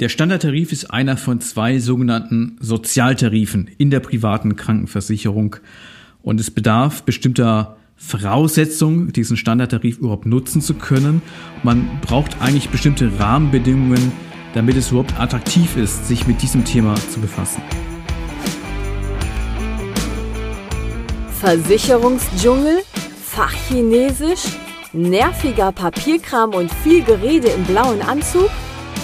Der Standardtarif ist einer von zwei sogenannten Sozialtarifen in der privaten Krankenversicherung und es bedarf bestimmter Voraussetzungen, diesen Standardtarif überhaupt nutzen zu können. Man braucht eigentlich bestimmte Rahmenbedingungen, damit es überhaupt attraktiv ist, sich mit diesem Thema zu befassen. Versicherungsdschungel, Fachchinesisch, nerviger Papierkram und viel Gerede im blauen Anzug?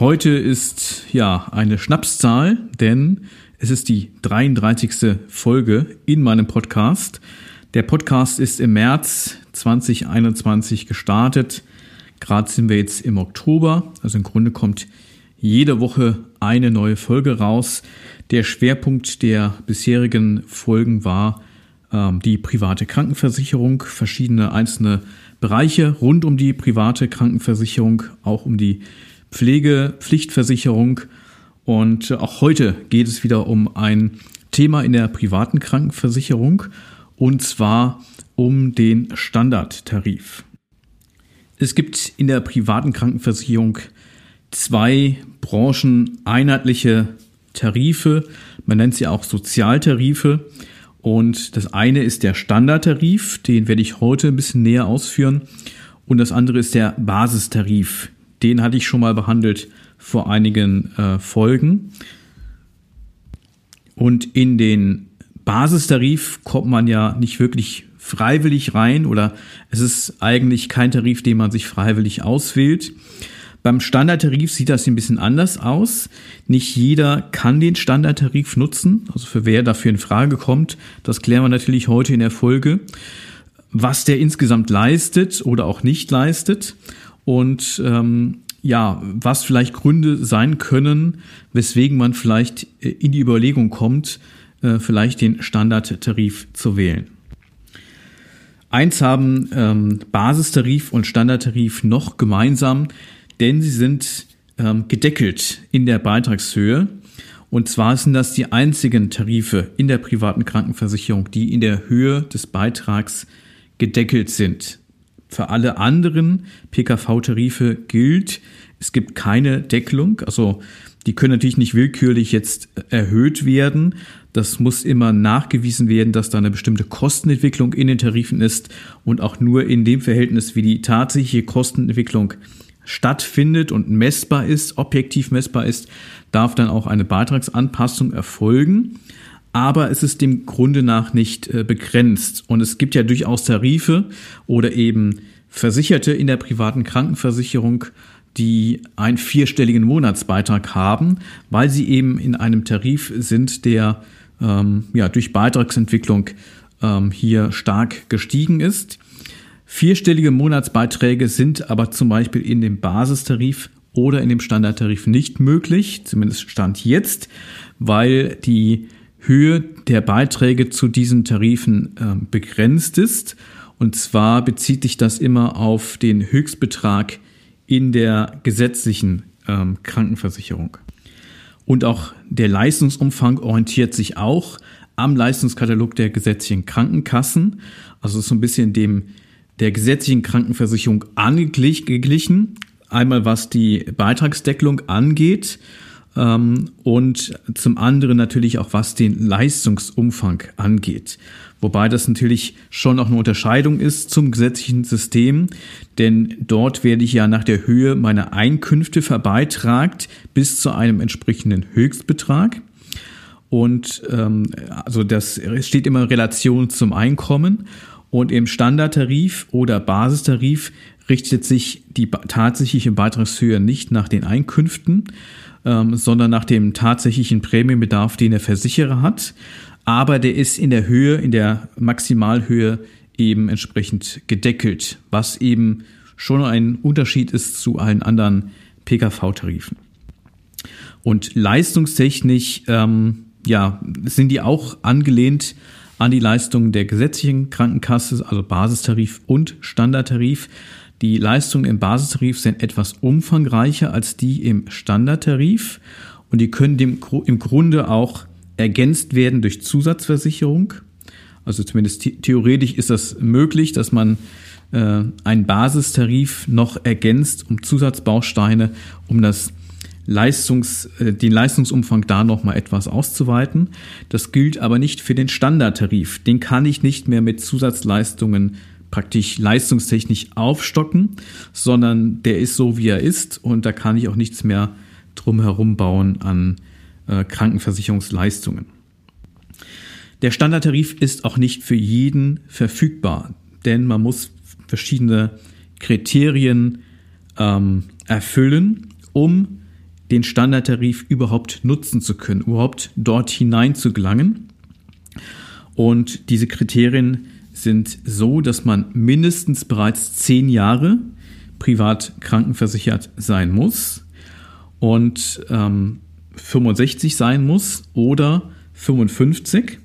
Heute ist ja eine Schnapszahl, denn es ist die 33. Folge in meinem Podcast. Der Podcast ist im März 2021 gestartet. Gerade sind wir jetzt im Oktober. Also im Grunde kommt jede Woche eine neue Folge raus. Der Schwerpunkt der bisherigen Folgen war ähm, die private Krankenversicherung, verschiedene einzelne Bereiche rund um die private Krankenversicherung, auch um die Pflegepflichtversicherung. Und auch heute geht es wieder um ein Thema in der privaten Krankenversicherung und zwar um den Standardtarif. Es gibt in der privaten Krankenversicherung zwei brancheneinheitliche Tarife. Man nennt sie auch Sozialtarife. Und das eine ist der Standardtarif, den werde ich heute ein bisschen näher ausführen. Und das andere ist der Basistarif, den hatte ich schon mal behandelt vor einigen äh, Folgen. Und in den Basistarif kommt man ja nicht wirklich freiwillig rein oder es ist eigentlich kein Tarif, den man sich freiwillig auswählt. Beim Standardtarif sieht das ein bisschen anders aus. Nicht jeder kann den Standardtarif nutzen. Also für wer dafür in Frage kommt, das klären wir natürlich heute in der Folge. Was der insgesamt leistet oder auch nicht leistet und ähm, ja, was vielleicht Gründe sein können, weswegen man vielleicht äh, in die Überlegung kommt, äh, vielleicht den Standardtarif zu wählen. Eins haben ähm, Basistarif und Standardtarif noch gemeinsam, denn sie sind ähm, gedeckelt in der Beitragshöhe. Und zwar sind das die einzigen Tarife in der privaten Krankenversicherung, die in der Höhe des Beitrags gedeckelt sind. Für alle anderen PKV-Tarife gilt, es gibt keine Deckelung. Also die können natürlich nicht willkürlich jetzt erhöht werden. Das muss immer nachgewiesen werden, dass da eine bestimmte Kostenentwicklung in den Tarifen ist und auch nur in dem Verhältnis, wie die tatsächliche Kostenentwicklung stattfindet und messbar ist, objektiv messbar ist, darf dann auch eine Beitragsanpassung erfolgen aber es ist dem Grunde nach nicht äh, begrenzt. Und es gibt ja durchaus Tarife oder eben Versicherte in der privaten Krankenversicherung, die einen vierstelligen Monatsbeitrag haben, weil sie eben in einem Tarif sind, der ähm, ja, durch Beitragsentwicklung ähm, hier stark gestiegen ist. Vierstellige Monatsbeiträge sind aber zum Beispiel in dem Basistarif oder in dem Standardtarif nicht möglich, zumindest Stand jetzt, weil die Höhe der Beiträge zu diesen Tarifen äh, begrenzt ist. Und zwar bezieht sich das immer auf den Höchstbetrag in der gesetzlichen ähm, Krankenversicherung. Und auch der Leistungsumfang orientiert sich auch am Leistungskatalog der gesetzlichen Krankenkassen. Also ist so ein bisschen dem der gesetzlichen Krankenversicherung angeglichen. Einmal was die Beitragsdeckelung angeht ähm, und zum anderen natürlich auch was den Leistungsumfang angeht. Wobei das natürlich schon auch eine Unterscheidung ist zum gesetzlichen System, denn dort werde ich ja nach der Höhe meiner Einkünfte verbeitragt bis zu einem entsprechenden Höchstbetrag. Und ähm, also das steht immer in Relation zum Einkommen. Und im Standardtarif oder Basistarif richtet sich die tatsächliche Beitragshöhe nicht nach den Einkünften, ähm, sondern nach dem tatsächlichen Prämienbedarf, den der Versicherer hat. Aber der ist in der Höhe, in der Maximalhöhe eben entsprechend gedeckelt, was eben schon ein Unterschied ist zu allen anderen PKV-Tarifen. Und leistungstechnisch ähm, ja, sind die auch angelehnt an die Leistungen der gesetzlichen Krankenkasse, also Basistarif und Standardtarif. Die Leistungen im Basistarif sind etwas umfangreicher als die im Standardtarif und die können dem, im Grunde auch ergänzt werden durch Zusatzversicherung. Also zumindest theoretisch ist das möglich, dass man äh, einen Basistarif noch ergänzt um Zusatzbausteine, um das Leistungs, äh, den Leistungsumfang da noch mal etwas auszuweiten. Das gilt aber nicht für den Standardtarif. Den kann ich nicht mehr mit Zusatzleistungen praktisch leistungstechnisch aufstocken, sondern der ist so, wie er ist und da kann ich auch nichts mehr drumherum bauen an äh, Krankenversicherungsleistungen. Der Standardtarif ist auch nicht für jeden verfügbar, denn man muss verschiedene Kriterien ähm, erfüllen, um den Standardtarif überhaupt nutzen zu können, überhaupt dort hinein zu gelangen. Und diese Kriterien sind so, dass man mindestens bereits zehn Jahre privat krankenversichert sein muss und ähm, 65 sein muss oder 55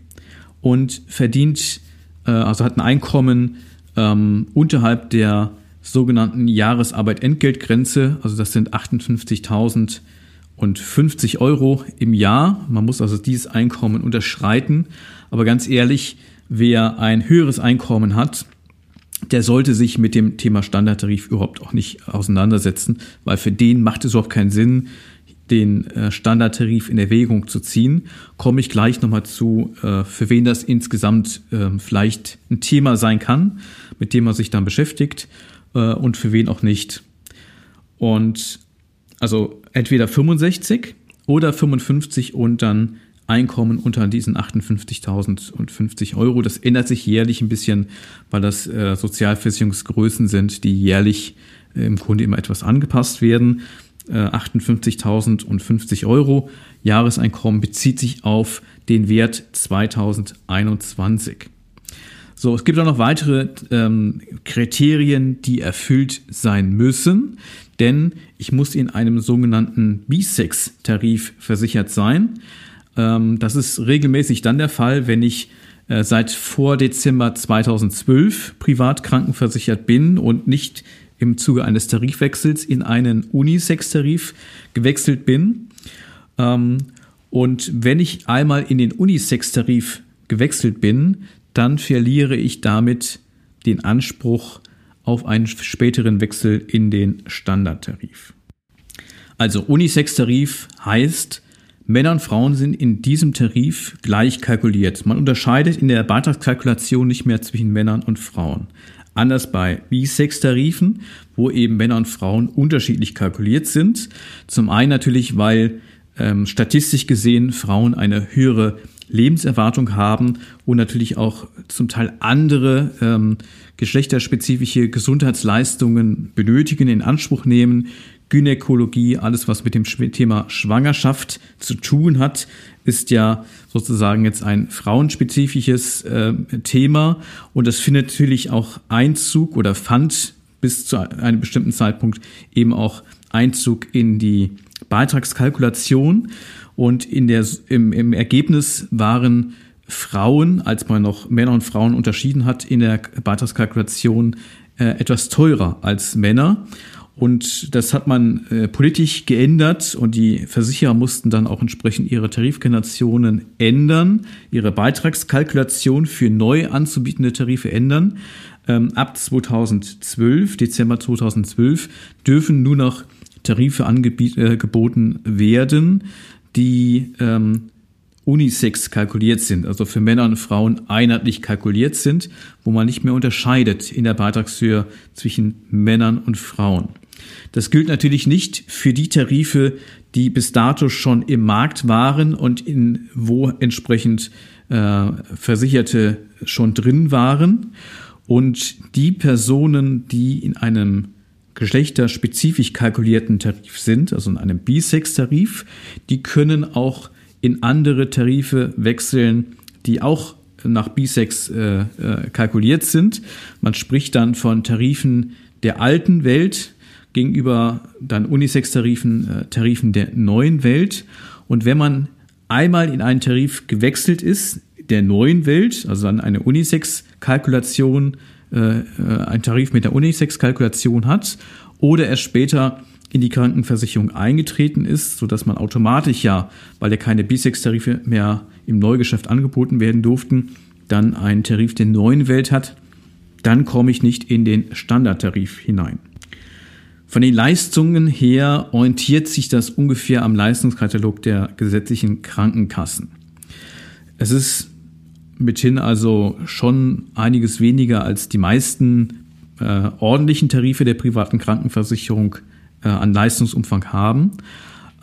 und verdient, äh, also hat ein Einkommen ähm, unterhalb der sogenannten Jahresarbeit-Entgeltgrenze, also das sind 58.000 und 50 Euro im Jahr. Man muss also dieses Einkommen unterschreiten. Aber ganz ehrlich, wer ein höheres Einkommen hat, der sollte sich mit dem Thema Standardtarif überhaupt auch nicht auseinandersetzen, weil für den macht es überhaupt keinen Sinn, den äh, Standardtarif in Erwägung zu ziehen. Komme ich gleich nochmal zu, äh, für wen das insgesamt ähm, vielleicht ein Thema sein kann, mit dem man sich dann beschäftigt äh, und für wen auch nicht. Und also entweder 65 oder 55 und dann Einkommen unter diesen 58.050 Euro. Das ändert sich jährlich ein bisschen, weil das äh, Sozialversicherungsgrößen sind, die jährlich äh, im Grunde immer etwas angepasst werden. Äh, 58.050 Euro Jahreseinkommen bezieht sich auf den Wert 2021. So, es gibt auch noch weitere ähm, Kriterien, die erfüllt sein müssen denn ich muss in einem sogenannten B-Sex-Tarif versichert sein. Ähm, das ist regelmäßig dann der Fall, wenn ich äh, seit vor Dezember 2012 privat krankenversichert bin und nicht im Zuge eines Tarifwechsels in einen Unisex-Tarif gewechselt bin. Ähm, und wenn ich einmal in den Unisex-Tarif gewechselt bin, dann verliere ich damit den Anspruch auf einen späteren Wechsel in den Standardtarif. Also Unisex-Tarif heißt, Männer und Frauen sind in diesem Tarif gleich kalkuliert. Man unterscheidet in der Beitragskalkulation nicht mehr zwischen Männern und Frauen. Anders bei Bisex-Tarifen, wo eben Männer und Frauen unterschiedlich kalkuliert sind. Zum einen natürlich, weil ähm, statistisch gesehen Frauen eine höhere Lebenserwartung haben und natürlich auch zum Teil andere ähm, geschlechterspezifische Gesundheitsleistungen benötigen, in Anspruch nehmen. Gynäkologie, alles was mit dem Thema Schwangerschaft zu tun hat, ist ja sozusagen jetzt ein frauenspezifisches äh, Thema und das findet natürlich auch Einzug oder fand bis zu einem bestimmten Zeitpunkt eben auch Einzug in die Beitragskalkulation und in der, im, im Ergebnis waren Frauen, als man noch Männer und Frauen unterschieden hat in der Beitragskalkulation, äh, etwas teurer als Männer. Und das hat man äh, politisch geändert und die Versicherer mussten dann auch entsprechend ihre Tarifgenerationen ändern, ihre Beitragskalkulation für neu anzubietende Tarife ändern. Ähm, ab 2012, Dezember 2012, dürfen nur noch Tarife angeboten äh, werden, die ähm, unisex kalkuliert sind, also für Männer und Frauen einheitlich kalkuliert sind, wo man nicht mehr unterscheidet in der Beitragshöhe zwischen Männern und Frauen. Das gilt natürlich nicht für die Tarife, die bis dato schon im Markt waren und in wo entsprechend äh, Versicherte schon drin waren. Und die Personen, die in einem geschlechterspezifisch kalkulierten Tarif sind, also in einem Bisex-Tarif, die können auch in andere Tarife wechseln, die auch nach Bisex äh, äh, kalkuliert sind. Man spricht dann von Tarifen der alten Welt gegenüber dann Unisex-Tarifen, äh, Tarifen der neuen Welt. Und wenn man einmal in einen Tarif gewechselt ist, der neuen Welt, also dann eine Unisex-Kalkulation, äh, äh, ein Tarif mit der Unisex-Kalkulation hat, oder er später in die Krankenversicherung eingetreten ist, sodass man automatisch ja, weil ja keine Bisex-Tarife mehr im Neugeschäft angeboten werden durften, dann einen Tarif der neuen Welt hat, dann komme ich nicht in den Standardtarif hinein. Von den Leistungen her orientiert sich das ungefähr am Leistungskatalog der gesetzlichen Krankenkassen. Es ist mithin also schon einiges weniger als die meisten äh, ordentlichen Tarife der privaten Krankenversicherung äh, an Leistungsumfang haben.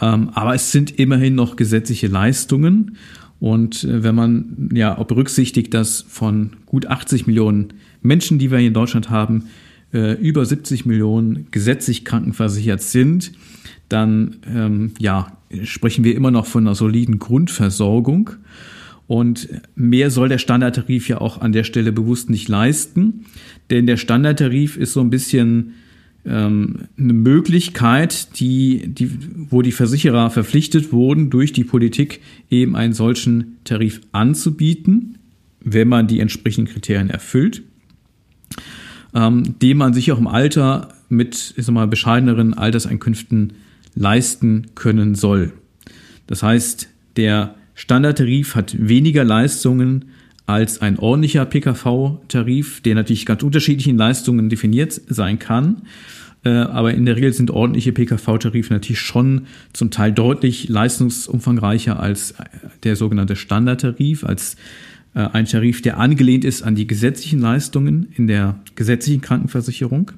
Ähm, aber es sind immerhin noch gesetzliche Leistungen. Und äh, wenn man ja auch berücksichtigt, dass von gut 80 Millionen Menschen, die wir hier in Deutschland haben, äh, über 70 Millionen gesetzlich krankenversichert sind, dann ähm, ja, sprechen wir immer noch von einer soliden Grundversorgung. Und mehr soll der Standardtarif ja auch an der Stelle bewusst nicht leisten, denn der Standardtarif ist so ein bisschen ähm, eine Möglichkeit, die, die, wo die Versicherer verpflichtet wurden, durch die Politik eben einen solchen Tarif anzubieten, wenn man die entsprechenden Kriterien erfüllt ähm, den man sich auch im Alter mit ich sag mal, bescheideneren Alterseinkünften leisten können soll. Das heißt, der Standardtarif hat weniger Leistungen als ein ordentlicher PKV-Tarif, der natürlich ganz unterschiedlichen Leistungen definiert sein kann. Äh, aber in der Regel sind ordentliche PKV-Tarife natürlich schon zum Teil deutlich leistungsumfangreicher als der sogenannte Standardtarif, als ein Tarif, der angelehnt ist an die gesetzlichen Leistungen in der gesetzlichen Krankenversicherung.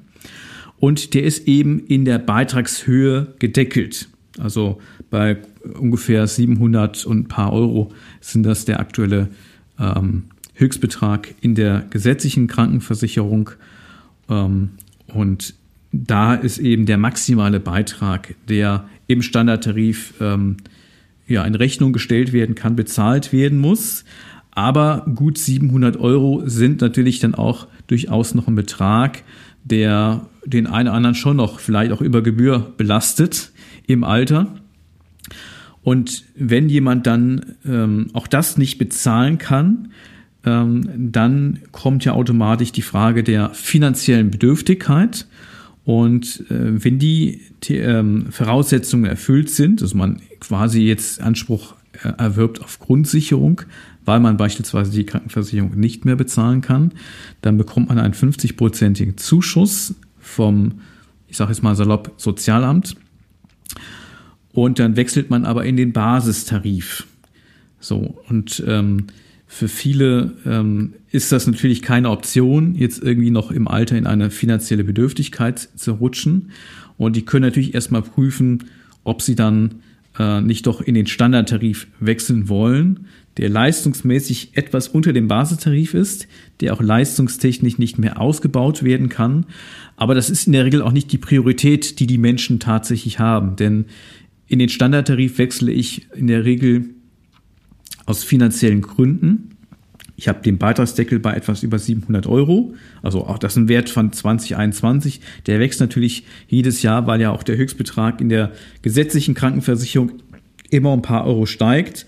Und der ist eben in der Beitragshöhe gedeckelt. Also bei ungefähr 700 und ein paar Euro sind das der aktuelle ähm, Höchstbetrag in der gesetzlichen Krankenversicherung. Ähm, und da ist eben der maximale Beitrag, der im Standardtarif ähm, ja, in Rechnung gestellt werden kann, bezahlt werden muss. Aber gut 700 Euro sind natürlich dann auch durchaus noch ein Betrag, der den einen oder anderen schon noch vielleicht auch über Gebühr belastet im Alter. Und wenn jemand dann ähm, auch das nicht bezahlen kann, ähm, dann kommt ja automatisch die Frage der finanziellen Bedürftigkeit. Und äh, wenn die äh, Voraussetzungen erfüllt sind, also man quasi jetzt Anspruch äh, erwirbt auf Grundsicherung, weil man beispielsweise die Krankenversicherung nicht mehr bezahlen kann, dann bekommt man einen 50-prozentigen Zuschuss vom, ich sage jetzt mal salopp, Sozialamt. Und dann wechselt man aber in den Basistarif. So, und ähm, für viele ähm, ist das natürlich keine Option, jetzt irgendwie noch im Alter in eine finanzielle Bedürftigkeit zu rutschen. Und die können natürlich erstmal prüfen, ob sie dann äh, nicht doch in den Standardtarif wechseln wollen der leistungsmäßig etwas unter dem Basistarif ist, der auch leistungstechnisch nicht mehr ausgebaut werden kann. Aber das ist in der Regel auch nicht die Priorität, die die Menschen tatsächlich haben. Denn in den Standardtarif wechsle ich in der Regel aus finanziellen Gründen. Ich habe den Beitragsdeckel bei etwas über 700 Euro, also auch das ist ein Wert von 2021. Der wächst natürlich jedes Jahr, weil ja auch der Höchstbetrag in der gesetzlichen Krankenversicherung immer ein paar Euro steigt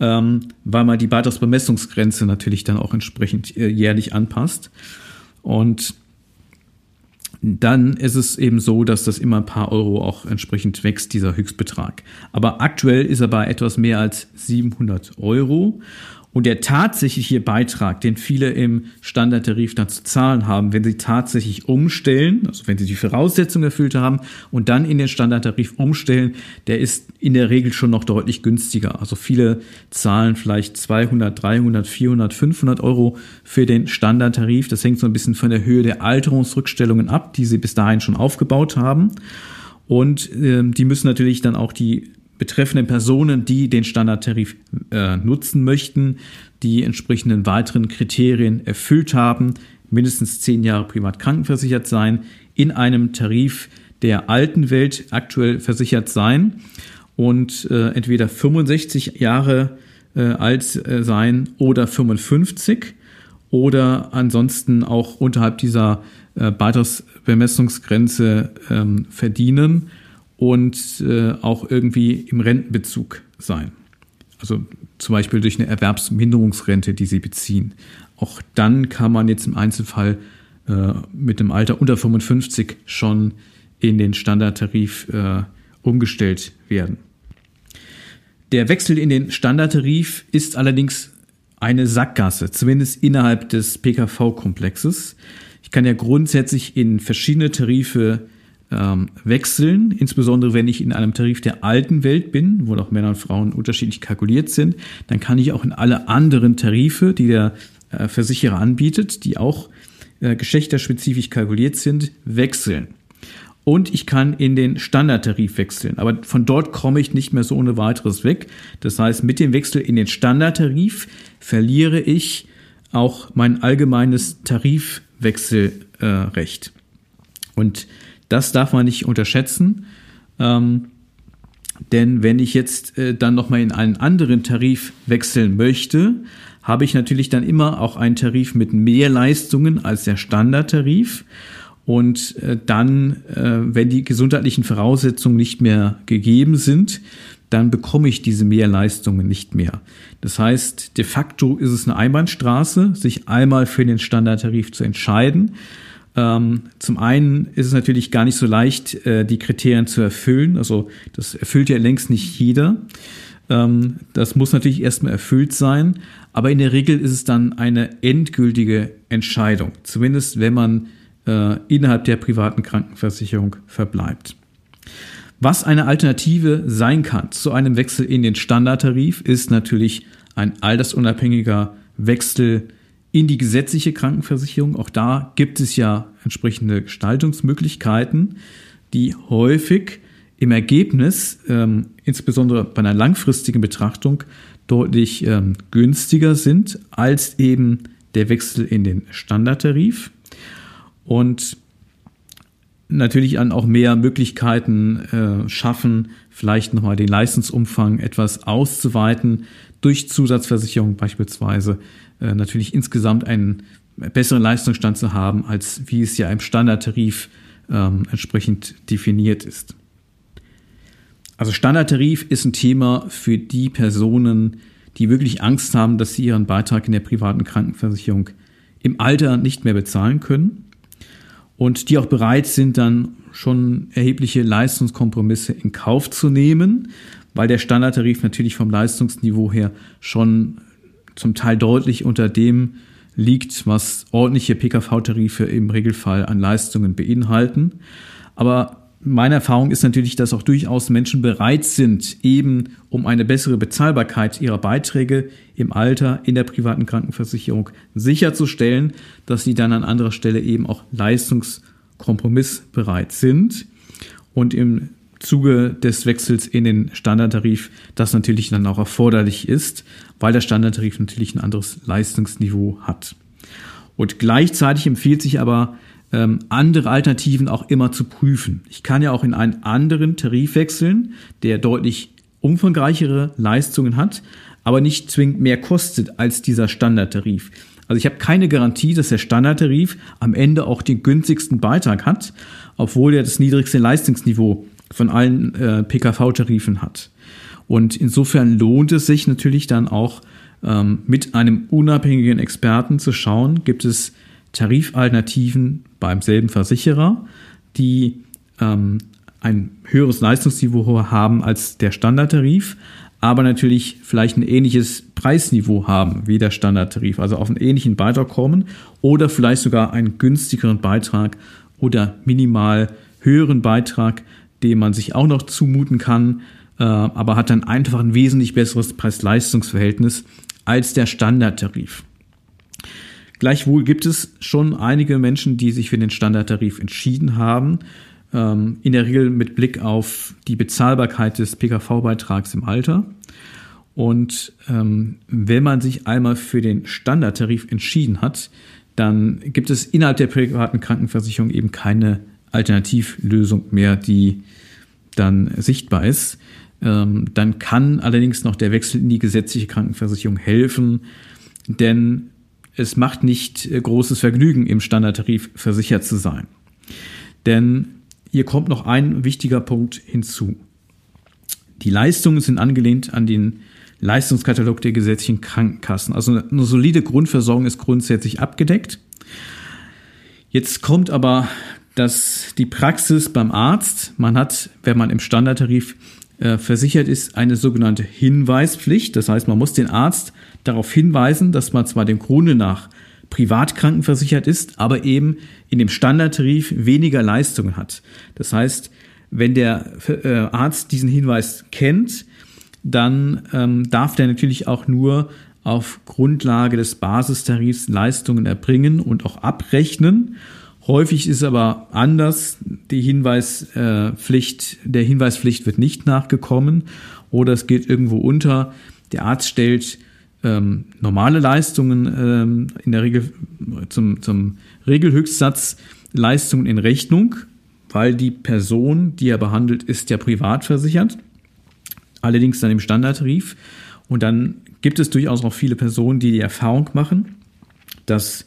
ähm, weil man die Beitragsbemessungsgrenze natürlich dann auch entsprechend äh, jährlich anpasst. Und dann ist es eben so, dass das immer ein paar Euro auch entsprechend wächst, dieser Höchstbetrag. Aber aktuell ist er bei etwas mehr als 700 Euro. Und der tatsächliche Beitrag, den viele im Standardtarif dann zu zahlen haben, wenn sie tatsächlich umstellen, also wenn sie die Voraussetzungen erfüllt haben und dann in den Standardtarif umstellen, der ist in der Regel schon noch deutlich günstiger. Also viele zahlen vielleicht 200, 300, 400, 500 Euro für den Standardtarif. Das hängt so ein bisschen von der Höhe der Alterungsrückstellungen ab, die sie bis dahin schon aufgebaut haben. Und äh, die müssen natürlich dann auch die betreffenden Personen, die den Standardtarif äh, nutzen möchten, die entsprechenden weiteren Kriterien erfüllt haben, mindestens zehn Jahre privat krankenversichert sein, in einem Tarif der alten Welt aktuell versichert sein und äh, entweder 65 Jahre äh, alt äh, sein oder 55 oder ansonsten auch unterhalb dieser äh, Beitragsbemessungsgrenze ähm, verdienen und äh, auch irgendwie im Rentenbezug sein. also zum Beispiel durch eine Erwerbsminderungsrente, die sie beziehen. Auch dann kann man jetzt im Einzelfall äh, mit dem Alter unter 55 schon in den Standardtarif äh, umgestellt werden. Der Wechsel in den Standardtarif ist allerdings eine Sackgasse, zumindest innerhalb des PKV-Komplexes. Ich kann ja grundsätzlich in verschiedene Tarife ähm, wechseln, insbesondere wenn ich in einem Tarif der alten Welt bin, wo auch Männer und Frauen unterschiedlich kalkuliert sind, dann kann ich auch in alle anderen Tarife, die der äh, Versicherer anbietet, die auch äh, geschlechterspezifisch kalkuliert sind, wechseln. Und ich kann in den Standardtarif wechseln. Aber von dort komme ich nicht mehr so ohne weiteres weg. Das heißt, mit dem Wechsel in den Standardtarif verliere ich auch mein allgemeines Tarifwechselrecht. Äh, Und das darf man nicht unterschätzen. Ähm, denn wenn ich jetzt äh, dann nochmal in einen anderen Tarif wechseln möchte, habe ich natürlich dann immer auch einen Tarif mit mehr Leistungen als der Standardtarif. Und äh, dann, äh, wenn die gesundheitlichen Voraussetzungen nicht mehr gegeben sind, dann bekomme ich diese Mehrleistungen nicht mehr. Das heißt, de facto ist es eine Einbahnstraße, sich einmal für den Standardtarif zu entscheiden. Ähm, zum einen ist es natürlich gar nicht so leicht, äh, die Kriterien zu erfüllen. Also das erfüllt ja längst nicht jeder. Ähm, das muss natürlich erstmal erfüllt sein. Aber in der Regel ist es dann eine endgültige Entscheidung. Zumindest wenn man äh, innerhalb der privaten Krankenversicherung verbleibt. Was eine Alternative sein kann zu einem Wechsel in den Standardtarif, ist natürlich ein altersunabhängiger Wechsel in die gesetzliche Krankenversicherung. Auch da gibt es ja entsprechende Gestaltungsmöglichkeiten, die häufig im Ergebnis, ähm, insbesondere bei einer langfristigen Betrachtung, deutlich ähm, günstiger sind als eben der Wechsel in den Standardtarif und natürlich dann auch mehr Möglichkeiten äh, schaffen, vielleicht nochmal den Leistungsumfang etwas auszuweiten durch Zusatzversicherung beispielsweise äh, natürlich insgesamt einen besseren Leistungsstand zu haben, als wie es ja im Standardtarif ähm, entsprechend definiert ist. Also Standardtarif ist ein Thema für die Personen, die wirklich Angst haben, dass sie ihren Beitrag in der privaten Krankenversicherung im Alter nicht mehr bezahlen können und die auch bereit sind, dann schon erhebliche Leistungskompromisse in Kauf zu nehmen, weil der Standardtarif natürlich vom Leistungsniveau her schon zum Teil deutlich unter dem liegt, was ordentliche PKV-Tarife im Regelfall an Leistungen beinhalten. Aber meine Erfahrung ist natürlich, dass auch durchaus Menschen bereit sind, eben um eine bessere Bezahlbarkeit ihrer Beiträge im Alter in der privaten Krankenversicherung sicherzustellen, dass sie dann an anderer Stelle eben auch leistungskompromissbereit sind. Und im Zuge des Wechsels in den Standardtarif das natürlich dann auch erforderlich ist, weil der Standardtarif natürlich ein anderes Leistungsniveau hat. Und gleichzeitig empfiehlt sich aber, ähm, andere Alternativen auch immer zu prüfen. Ich kann ja auch in einen anderen Tarif wechseln, der deutlich umfangreichere Leistungen hat, aber nicht zwingend mehr kostet als dieser Standardtarif. Also ich habe keine Garantie, dass der Standardtarif am Ende auch den günstigsten Beitrag hat, obwohl er das niedrigste Leistungsniveau von allen äh, PKV-Tarifen hat. Und insofern lohnt es sich natürlich dann auch ähm, mit einem unabhängigen Experten zu schauen, gibt es Tarifalternativen beim selben Versicherer, die ähm, ein höheres Leistungsniveau haben als der Standardtarif, aber natürlich vielleicht ein ähnliches Preisniveau haben wie der Standardtarif, also auf einen ähnlichen Beitrag kommen oder vielleicht sogar einen günstigeren Beitrag oder minimal höheren Beitrag, den man sich auch noch zumuten kann, äh, aber hat dann einfach ein wesentlich besseres Preis-Leistungs-Verhältnis als der Standardtarif. Gleichwohl gibt es schon einige Menschen, die sich für den Standardtarif entschieden haben, ähm, in der Regel mit Blick auf die Bezahlbarkeit des PKV-Beitrags im Alter. Und ähm, wenn man sich einmal für den Standardtarif entschieden hat, dann gibt es innerhalb der privaten Krankenversicherung eben keine Alternativlösung mehr, die dann sichtbar ist. Ähm, dann kann allerdings noch der Wechsel in die gesetzliche Krankenversicherung helfen, denn es macht nicht äh, großes Vergnügen, im Standardtarif versichert zu sein. Denn hier kommt noch ein wichtiger Punkt hinzu. Die Leistungen sind angelehnt an den Leistungskatalog der gesetzlichen Krankenkassen. Also eine solide Grundversorgung ist grundsätzlich abgedeckt. Jetzt kommt aber das, die Praxis beim Arzt. Man hat, wenn man im Standardtarif äh, versichert ist, eine sogenannte Hinweispflicht. Das heißt, man muss den Arzt darauf hinweisen, dass man zwar dem Grunde nach privat krankenversichert ist, aber eben in dem Standardtarif weniger Leistungen hat. Das heißt, wenn der äh, Arzt diesen Hinweis kennt, dann ähm, darf der natürlich auch nur auf Grundlage des Basistarifs Leistungen erbringen und auch abrechnen. Häufig ist aber anders. Die Hinweispflicht, der Hinweispflicht wird nicht nachgekommen oder es geht irgendwo unter. Der Arzt stellt ähm, normale Leistungen ähm, in der Regel zum, zum Regelhöchstsatz Leistungen in Rechnung, weil die Person, die er behandelt, ist ja privat versichert. Allerdings dann im Standardtarif. Und dann gibt es durchaus auch viele Personen, die die Erfahrung machen, dass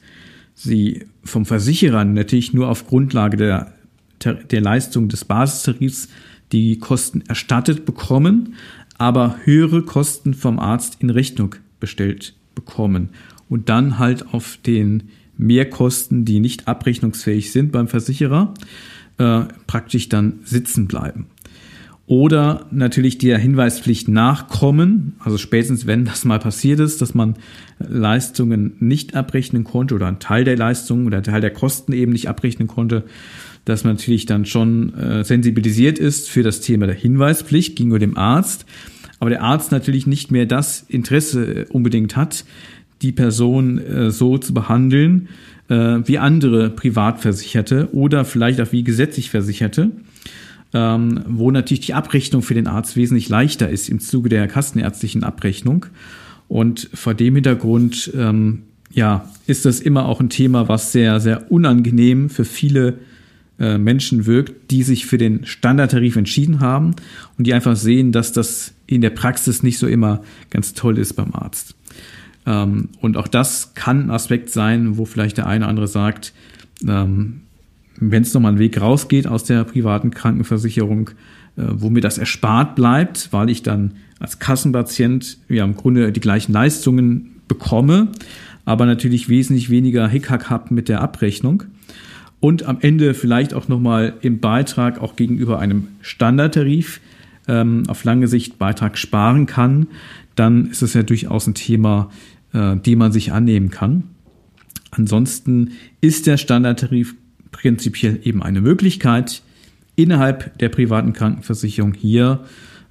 sie vom Versicherer natürlich nur auf Grundlage der, der Leistung des Basistarifs die Kosten erstattet bekommen, aber höhere Kosten vom Arzt in Rechnung bestellt bekommen und dann halt auf den Mehrkosten, die nicht abrechnungsfähig sind beim Versicherer, äh, praktisch dann sitzen bleiben. Oder natürlich der Hinweispflicht nachkommen, also spätestens wenn das mal passiert ist, dass man Leistungen nicht abrechnen konnte oder einen Teil der Leistungen oder einen Teil der Kosten eben nicht abrechnen konnte, dass man natürlich dann schon äh, sensibilisiert ist für das Thema der Hinweispflicht gegenüber dem Arzt. Aber der Arzt natürlich nicht mehr das Interesse unbedingt hat, die Person äh, so zu behandeln äh, wie andere Privatversicherte oder vielleicht auch wie gesetzlich Versicherte, ähm, wo natürlich die Abrechnung für den Arzt wesentlich leichter ist im Zuge der kassenärztlichen Abrechnung. Und vor dem Hintergrund ähm, ja, ist das immer auch ein Thema, was sehr, sehr unangenehm für viele äh, Menschen wirkt, die sich für den Standardtarif entschieden haben und die einfach sehen, dass das in der Praxis nicht so immer ganz toll ist beim Arzt. Ähm, und auch das kann ein Aspekt sein, wo vielleicht der eine oder andere sagt, ähm, wenn es nochmal einen Weg rausgeht aus der privaten Krankenversicherung, äh, wo mir das erspart bleibt, weil ich dann als Kassenpatient ja im Grunde die gleichen Leistungen bekomme, aber natürlich wesentlich weniger Hickhack habe mit der Abrechnung und am Ende vielleicht auch nochmal im Beitrag auch gegenüber einem Standardtarif ähm, auf lange Sicht Beitrag sparen kann, dann ist es ja durchaus ein Thema, äh, dem man sich annehmen kann. Ansonsten ist der Standardtarif prinzipiell eben eine Möglichkeit, innerhalb der privaten Krankenversicherung hier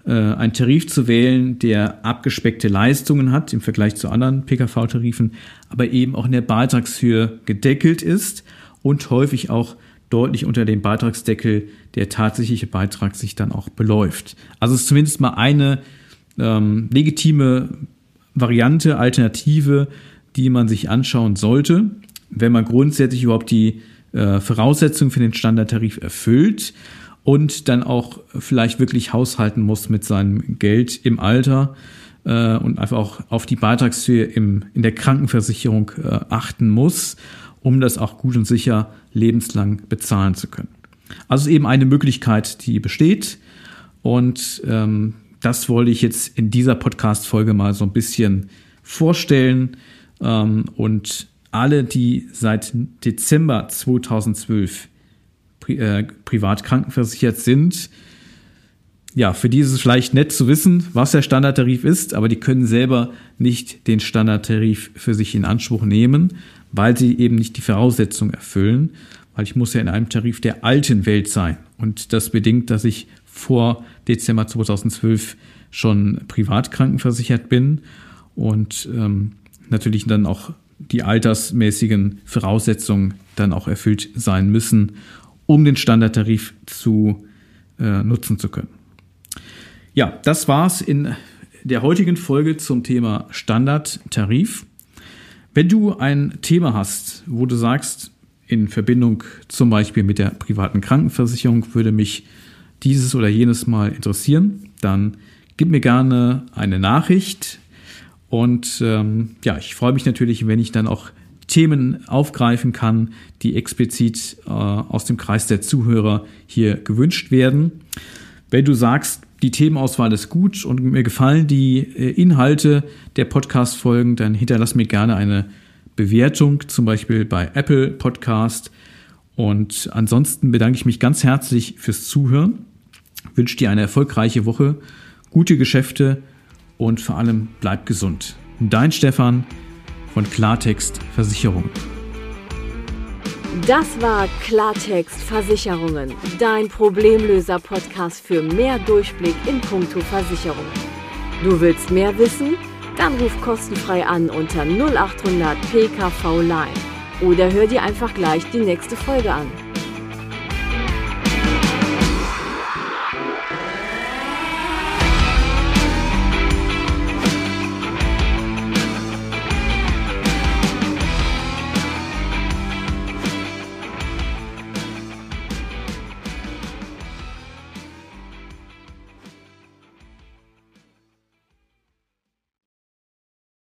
äh, einen Tarif zu wählen, der abgespeckte Leistungen hat im Vergleich zu anderen PKV-Tarifen, aber eben auch in der Beitragshöhe gedeckelt ist und häufig auch deutlich unter dem Beitragsdeckel der tatsächliche Beitrag sich dann auch beläuft. Also es ist zumindest mal eine ähm, legitime Variante, Alternative, die man sich anschauen sollte, wenn man grundsätzlich überhaupt die äh, Voraussetzungen für den Standardtarif erfüllt und dann auch vielleicht wirklich haushalten muss mit seinem Geld im Alter äh, und einfach auch auf die Beitragshöhe im, in der Krankenversicherung äh, achten muss um das auch gut und sicher lebenslang bezahlen zu können. Also eben eine Möglichkeit, die besteht. Und ähm, das wollte ich jetzt in dieser Podcast-Folge mal so ein bisschen vorstellen. Ähm, und alle, die seit Dezember 2012 pri äh, privat krankenversichert sind, ja, für die ist es vielleicht nett zu wissen, was der Standardtarif ist, aber die können selber nicht den Standardtarif für sich in Anspruch nehmen, weil sie eben nicht die Voraussetzungen erfüllen, weil ich muss ja in einem Tarif der alten Welt sein. Und das bedingt, dass ich vor Dezember 2012 schon privat krankenversichert bin und ähm, natürlich dann auch die altersmäßigen Voraussetzungen dann auch erfüllt sein müssen, um den Standardtarif zu äh, nutzen zu können. Ja, das war's in der heutigen Folge zum Thema Standardtarif. Wenn du ein Thema hast, wo du sagst, in Verbindung zum Beispiel mit der privaten Krankenversicherung würde mich dieses oder jenes mal interessieren, dann gib mir gerne eine Nachricht. Und ähm, ja, ich freue mich natürlich, wenn ich dann auch Themen aufgreifen kann, die explizit äh, aus dem Kreis der Zuhörer hier gewünscht werden. Wenn du sagst, die Themenauswahl ist gut und mir gefallen die äh, Inhalte der Podcast-Folgen, dann hinterlass mir gerne eine Bewertung, zum Beispiel bei Apple Podcast. Und ansonsten bedanke ich mich ganz herzlich fürs Zuhören, wünsche dir eine erfolgreiche Woche, gute Geschäfte und vor allem bleib gesund. Dein Stefan von Klartext Versicherung. Das war Klartext Versicherungen, dein Problemlöser-Podcast für mehr Durchblick in puncto Versicherung. Du willst mehr wissen? Dann ruf kostenfrei an unter 0800 PKV Line oder hör dir einfach gleich die nächste Folge an.